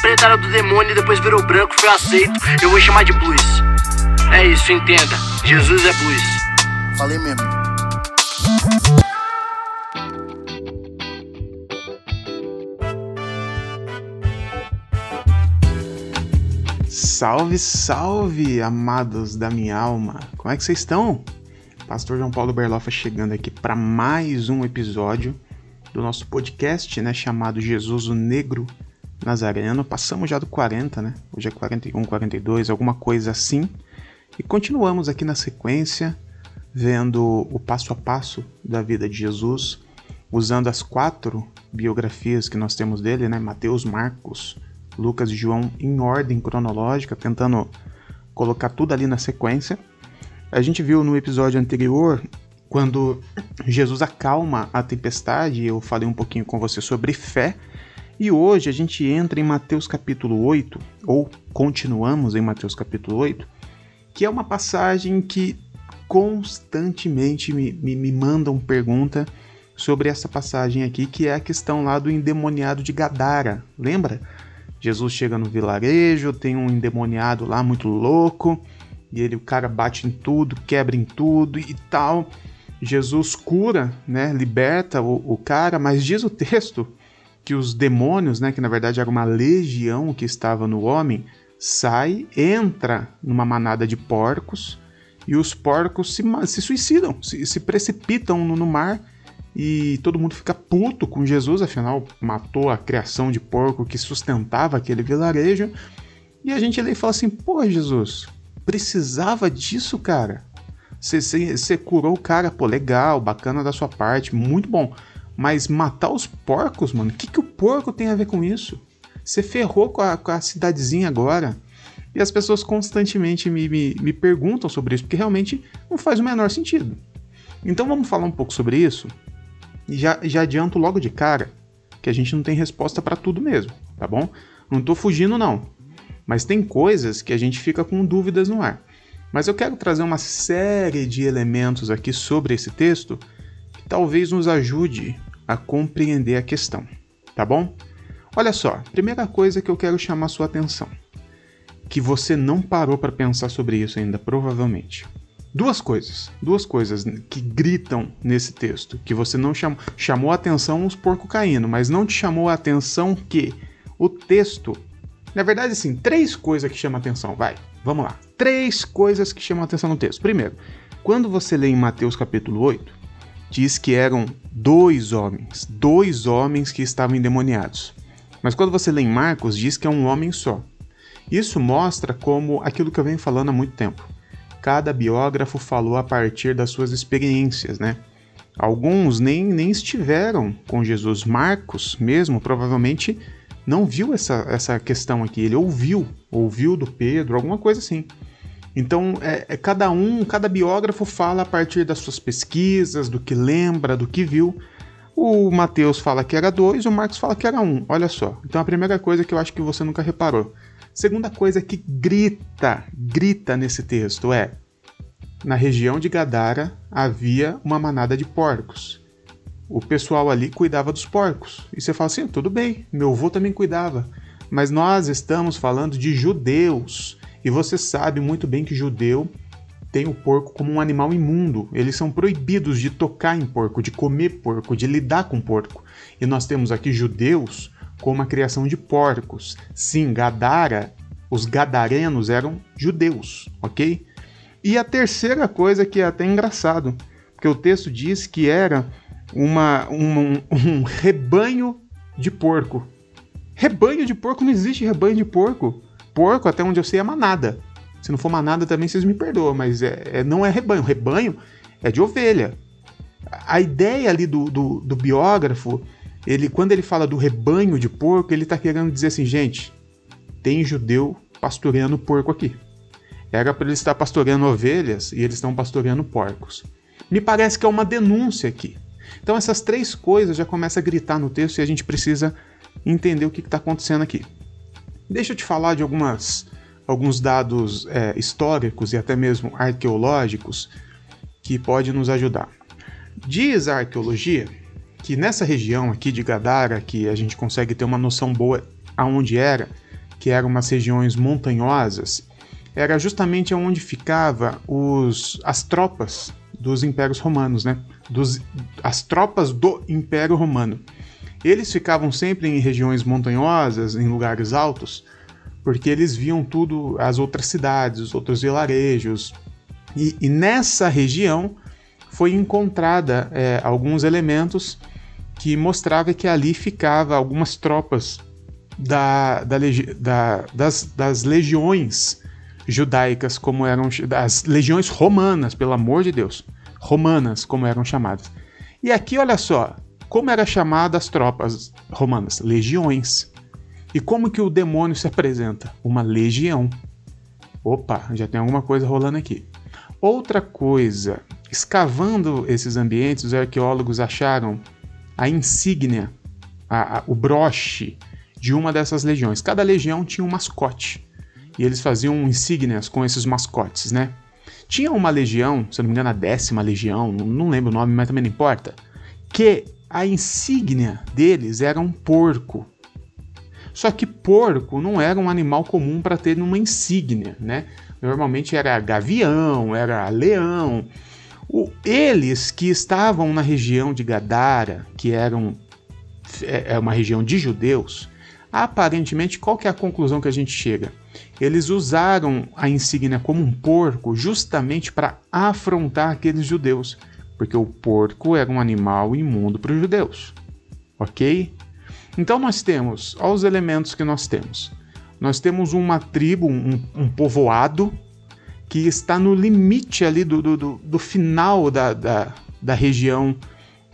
preta era do demônio e depois virou branco, foi aceito. Eu vou chamar de blues. É isso, entenda. Jesus é blues. Falei mesmo. Salve, salve, amados da minha alma. Como é que vocês estão? Pastor João Paulo Berloffa chegando aqui para mais um episódio do nosso podcast, né, chamado Jesus o Negro Nazareno. Passamos já do 40, né? Hoje é 41, 42, alguma coisa assim. E continuamos aqui na sequência, vendo o passo a passo da vida de Jesus, usando as quatro biografias que nós temos dele, né? Mateus, Marcos, Lucas e João em ordem cronológica, tentando colocar tudo ali na sequência. A gente viu no episódio anterior quando Jesus acalma a tempestade, eu falei um pouquinho com você sobre fé. E hoje a gente entra em Mateus capítulo 8, ou continuamos em Mateus capítulo 8, que é uma passagem que constantemente me, me, me mandam pergunta sobre essa passagem aqui, que é a questão lá do endemoniado de Gadara. Lembra? Jesus chega no vilarejo, tem um endemoniado lá muito louco, e ele o cara bate em tudo, quebra em tudo e tal. Jesus cura, né, liberta o, o cara, mas diz o texto que os demônios, né, que na verdade era uma legião que estava no homem, sai, entra numa manada de porcos e os porcos se, se suicidam, se, se precipitam no, no mar e todo mundo fica puto com Jesus, afinal matou a criação de porco que sustentava aquele vilarejo. E a gente ali fala assim: pô, Jesus, precisava disso, cara. Você curou o cara, pô, legal, bacana da sua parte, muito bom. Mas matar os porcos, mano, o que, que o porco tem a ver com isso? Você ferrou com a, com a cidadezinha agora. E as pessoas constantemente me, me, me perguntam sobre isso, porque realmente não faz o menor sentido. Então vamos falar um pouco sobre isso e já, já adianto logo de cara que a gente não tem resposta para tudo mesmo, tá bom? Não tô fugindo não, mas tem coisas que a gente fica com dúvidas no ar. Mas eu quero trazer uma série de elementos aqui sobre esse texto que talvez nos ajude a compreender a questão, tá bom? Olha só, primeira coisa que eu quero chamar sua atenção, que você não parou para pensar sobre isso ainda, provavelmente. Duas coisas, duas coisas que gritam nesse texto, que você não chamou, chamou a atenção os porcos caindo, mas não te chamou a atenção que o texto, na verdade assim, três coisas que chamam a atenção, vai, vamos lá. Três coisas que chamam a atenção no texto. Primeiro, quando você lê em Mateus capítulo 8, diz que eram dois homens, dois homens que estavam endemoniados. Mas quando você lê em Marcos, diz que é um homem só. Isso mostra como aquilo que eu venho falando há muito tempo cada biógrafo falou a partir das suas experiências, né? Alguns nem, nem estiveram com Jesus. Marcos, mesmo, provavelmente não viu essa, essa questão aqui. Ele ouviu, ouviu do Pedro, alguma coisa assim. Então, é, é, cada um, cada biógrafo fala a partir das suas pesquisas, do que lembra, do que viu. O Mateus fala que era dois, o Marcos fala que era um. Olha só. Então, a primeira coisa que eu acho que você nunca reparou Segunda coisa que grita, grita nesse texto é: na região de Gadara havia uma manada de porcos. O pessoal ali cuidava dos porcos. E você fala assim: tudo bem, meu avô também cuidava. Mas nós estamos falando de judeus. E você sabe muito bem que judeu tem o porco como um animal imundo. Eles são proibidos de tocar em porco, de comer porco, de lidar com porco. E nós temos aqui judeus como a criação de porcos. Sim, Gadara, os gadarenos eram judeus, ok? E a terceira coisa que é até engraçado, porque o texto diz que era uma um, um rebanho de porco. Rebanho de porco não existe rebanho de porco. Porco, até onde eu sei, é manada. Se não for manada também vocês me perdoam, mas é, é não é rebanho. Rebanho é de ovelha. A ideia ali do, do, do biógrafo ele quando ele fala do rebanho de porco, ele está querendo dizer assim, gente, tem judeu pastoreando porco aqui. Era para ele estar pastoreando ovelhas e eles estão pastoreando porcos. Me parece que é uma denúncia aqui. Então essas três coisas já começam a gritar no texto e a gente precisa entender o que está acontecendo aqui. Deixa eu te falar de algumas, alguns dados é, históricos e até mesmo arqueológicos que podem nos ajudar. Diz a arqueologia que nessa região aqui de Gadara, que a gente consegue ter uma noção boa aonde era, que eram umas regiões montanhosas, era justamente onde ficava os, as tropas dos impérios romanos, né? Dos, as tropas do Império Romano. Eles ficavam sempre em regiões montanhosas, em lugares altos, porque eles viam tudo, as outras cidades, os outros vilarejos. E, e nessa região foi encontrada é, alguns elementos que mostrava que ali ficava algumas tropas da, da, da, das, das legiões judaicas, como eram das legiões romanas, pelo amor de Deus, romanas, como eram chamadas. E aqui, olha só, como eram chamadas as tropas romanas? Legiões. E como que o demônio se apresenta? Uma legião. Opa, já tem alguma coisa rolando aqui. Outra coisa, escavando esses ambientes, os arqueólogos acharam a insígnia, a, a, o broche de uma dessas legiões. Cada legião tinha um mascote e eles faziam insígnias com esses mascotes, né? Tinha uma legião, se eu não me engano, a décima legião, não lembro o nome, mas também não importa, que a insígnia deles era um porco. Só que porco não era um animal comum para ter numa insígnia, né? Normalmente era gavião, era leão. O, eles que estavam na região de Gadara, que eram é, é uma região de judeus, aparentemente qual é a conclusão que a gente chega? Eles usaram a insígnia como um porco justamente para afrontar aqueles judeus, porque o porco era um animal imundo para os judeus. Ok? Então nós temos, olha os elementos que nós temos. Nós temos uma tribo, um, um povoado, que está no limite ali do, do, do, do final da, da, da região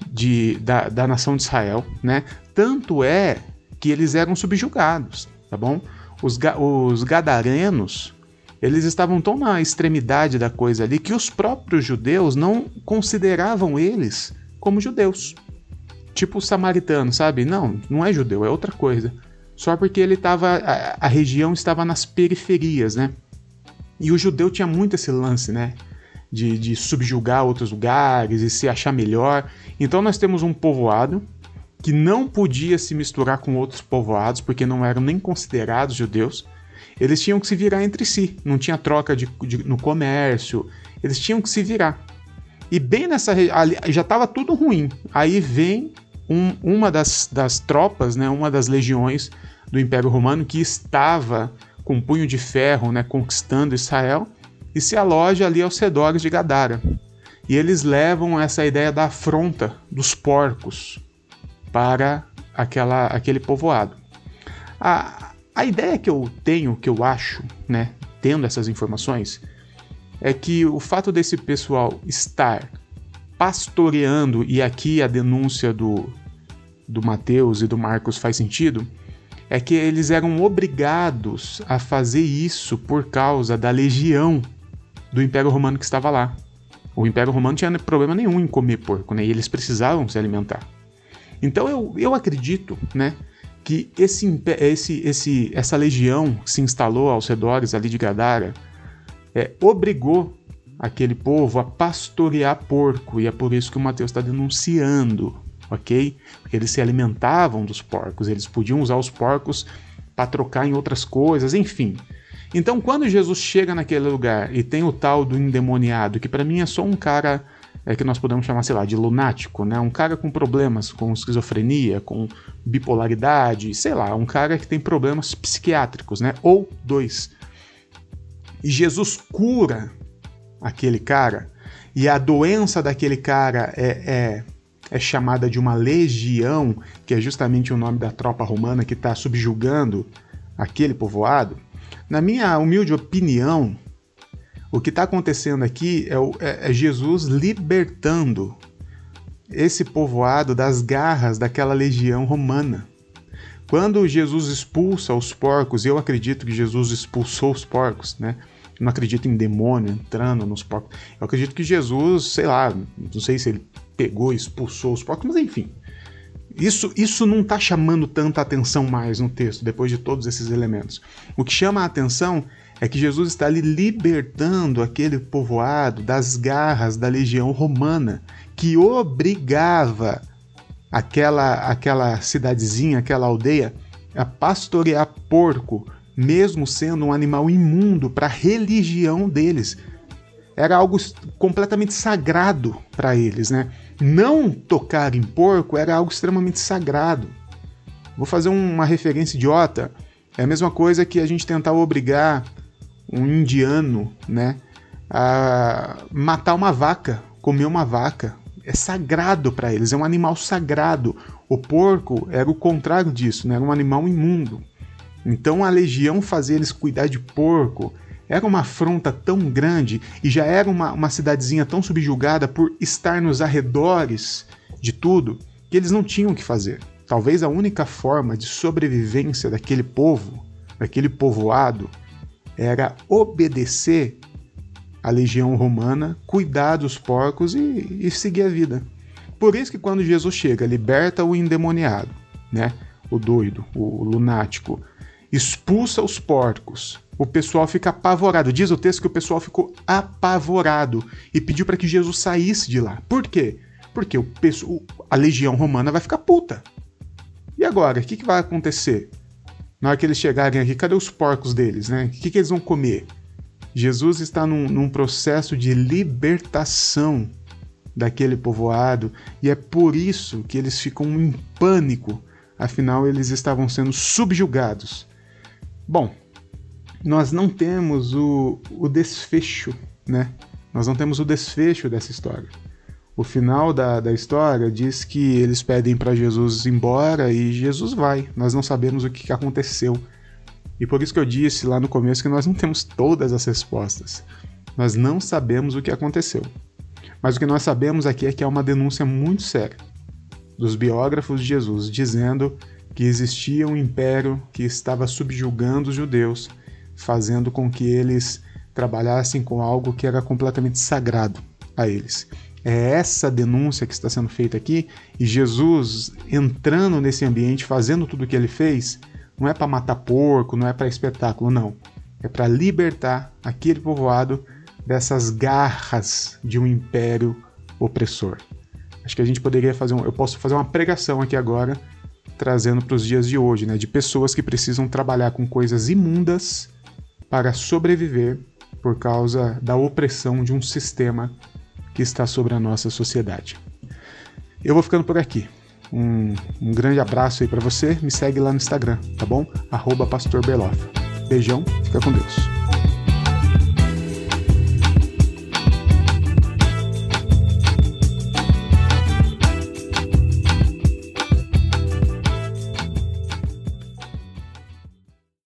de, da, da nação de Israel, né? Tanto é que eles eram subjugados, tá bom? os, os gadarenos, eles estavam tão na extremidade da coisa ali que os próprios judeus não consideravam eles como judeus. Tipo o samaritano, sabe? Não, não é judeu, é outra coisa. Só porque ele estava. A, a, região estava nas periferias, né? E o judeu tinha muito esse lance, né? De, de subjugar outros lugares e se achar melhor. Então nós temos um povoado que não podia se misturar com outros povoados porque não eram nem considerados judeus. Eles tinham que se virar entre si, não tinha troca de, de no comércio, eles tinham que se virar. E bem nessa já estava tudo ruim. Aí vem um, uma das, das tropas, né, uma das legiões do Império Romano que estava com punho de ferro, né, conquistando Israel e se aloja ali aos redores de Gadara. E eles levam essa ideia da afronta dos porcos, para aquela, aquele povoado. A, a ideia que eu tenho, que eu acho, né, tendo essas informações, é que o fato desse pessoal estar pastoreando, e aqui a denúncia do, do Mateus e do Marcos faz sentido, é que eles eram obrigados a fazer isso por causa da legião do Império Romano que estava lá. O Império Romano tinha problema nenhum em comer porco, né? E eles precisavam se alimentar. Então eu, eu acredito, né, que esse, esse, esse, essa legião que se instalou aos redores ali de Gadara é, obrigou aquele povo a pastorear porco, e é por isso que o Mateus está denunciando, ok? Porque eles se alimentavam dos porcos, eles podiam usar os porcos para trocar em outras coisas, enfim. Então, quando Jesus chega naquele lugar e tem o tal do endemoniado, que para mim é só um cara é que nós podemos chamar, sei lá, de lunático, né? Um cara com problemas com esquizofrenia, com bipolaridade, sei lá, um cara que tem problemas psiquiátricos, né? Ou dois. E Jesus cura aquele cara, e a doença daquele cara é, é, é chamada de uma legião, que é justamente o nome da tropa romana que está subjugando aquele povoado. Na minha humilde opinião, o que está acontecendo aqui é, o, é, é Jesus libertando esse povoado das garras daquela legião romana. Quando Jesus expulsa os porcos, eu acredito que Jesus expulsou os porcos, né? Eu não acredito em demônio entrando nos porcos. Eu acredito que Jesus, sei lá, não sei se ele pegou e expulsou os porcos, mas enfim. Isso, isso não está chamando tanta atenção mais no texto, depois de todos esses elementos. O que chama a atenção é que Jesus está ali libertando aquele povoado das garras da legião romana, que obrigava aquela, aquela cidadezinha, aquela aldeia, a pastorear porco mesmo sendo um animal imundo para a religião deles. Era algo completamente sagrado para eles, né? Não tocar em porco era algo extremamente sagrado. Vou fazer uma referência idiota. É a mesma coisa que a gente tentar obrigar um indiano, né, a matar uma vaca, comer uma vaca. É sagrado para eles, é um animal sagrado. O porco era o contrário disso, né? era um animal imundo. Então a legião fazia eles cuidar de porco era uma afronta tão grande e já era uma, uma cidadezinha tão subjugada por estar nos arredores de tudo que eles não tinham o que fazer. Talvez a única forma de sobrevivência daquele povo, daquele povoado, era obedecer à legião romana, cuidar dos porcos e, e seguir a vida. Por isso que quando Jesus chega, liberta o endemoniado, né? O doido, o lunático, expulsa os porcos. O pessoal fica apavorado. Diz o texto que o pessoal ficou apavorado e pediu para que Jesus saísse de lá. Por quê? Porque o, a legião romana vai ficar puta. E agora, o que, que, vai acontecer? Na hora que eles chegarem aqui, cadê os porcos deles, né? O que, que eles vão comer? Jesus está num, num processo de libertação daquele povoado e é por isso que eles ficam em pânico, afinal eles estavam sendo subjugados. Bom, nós não temos o, o desfecho, né? Nós não temos o desfecho dessa história. O final da, da história diz que eles pedem para Jesus ir embora e Jesus vai. Nós não sabemos o que aconteceu. E por isso que eu disse lá no começo que nós não temos todas as respostas. Nós não sabemos o que aconteceu. Mas o que nós sabemos aqui é que é uma denúncia muito séria dos biógrafos de Jesus, dizendo que existia um império que estava subjugando os judeus, fazendo com que eles trabalhassem com algo que era completamente sagrado a eles. É essa denúncia que está sendo feita aqui, e Jesus entrando nesse ambiente, fazendo tudo o que ele fez, não é para matar porco, não é para espetáculo, não. É para libertar aquele povoado dessas garras de um império opressor. Acho que a gente poderia fazer um, eu posso fazer uma pregação aqui agora trazendo para os dias de hoje, né, de pessoas que precisam trabalhar com coisas imundas para sobreviver por causa da opressão de um sistema que está sobre a nossa sociedade. Eu vou ficando por aqui. Um, um grande abraço aí para você. Me segue lá no Instagram, tá bom? Arroba Beijão, fica com Deus.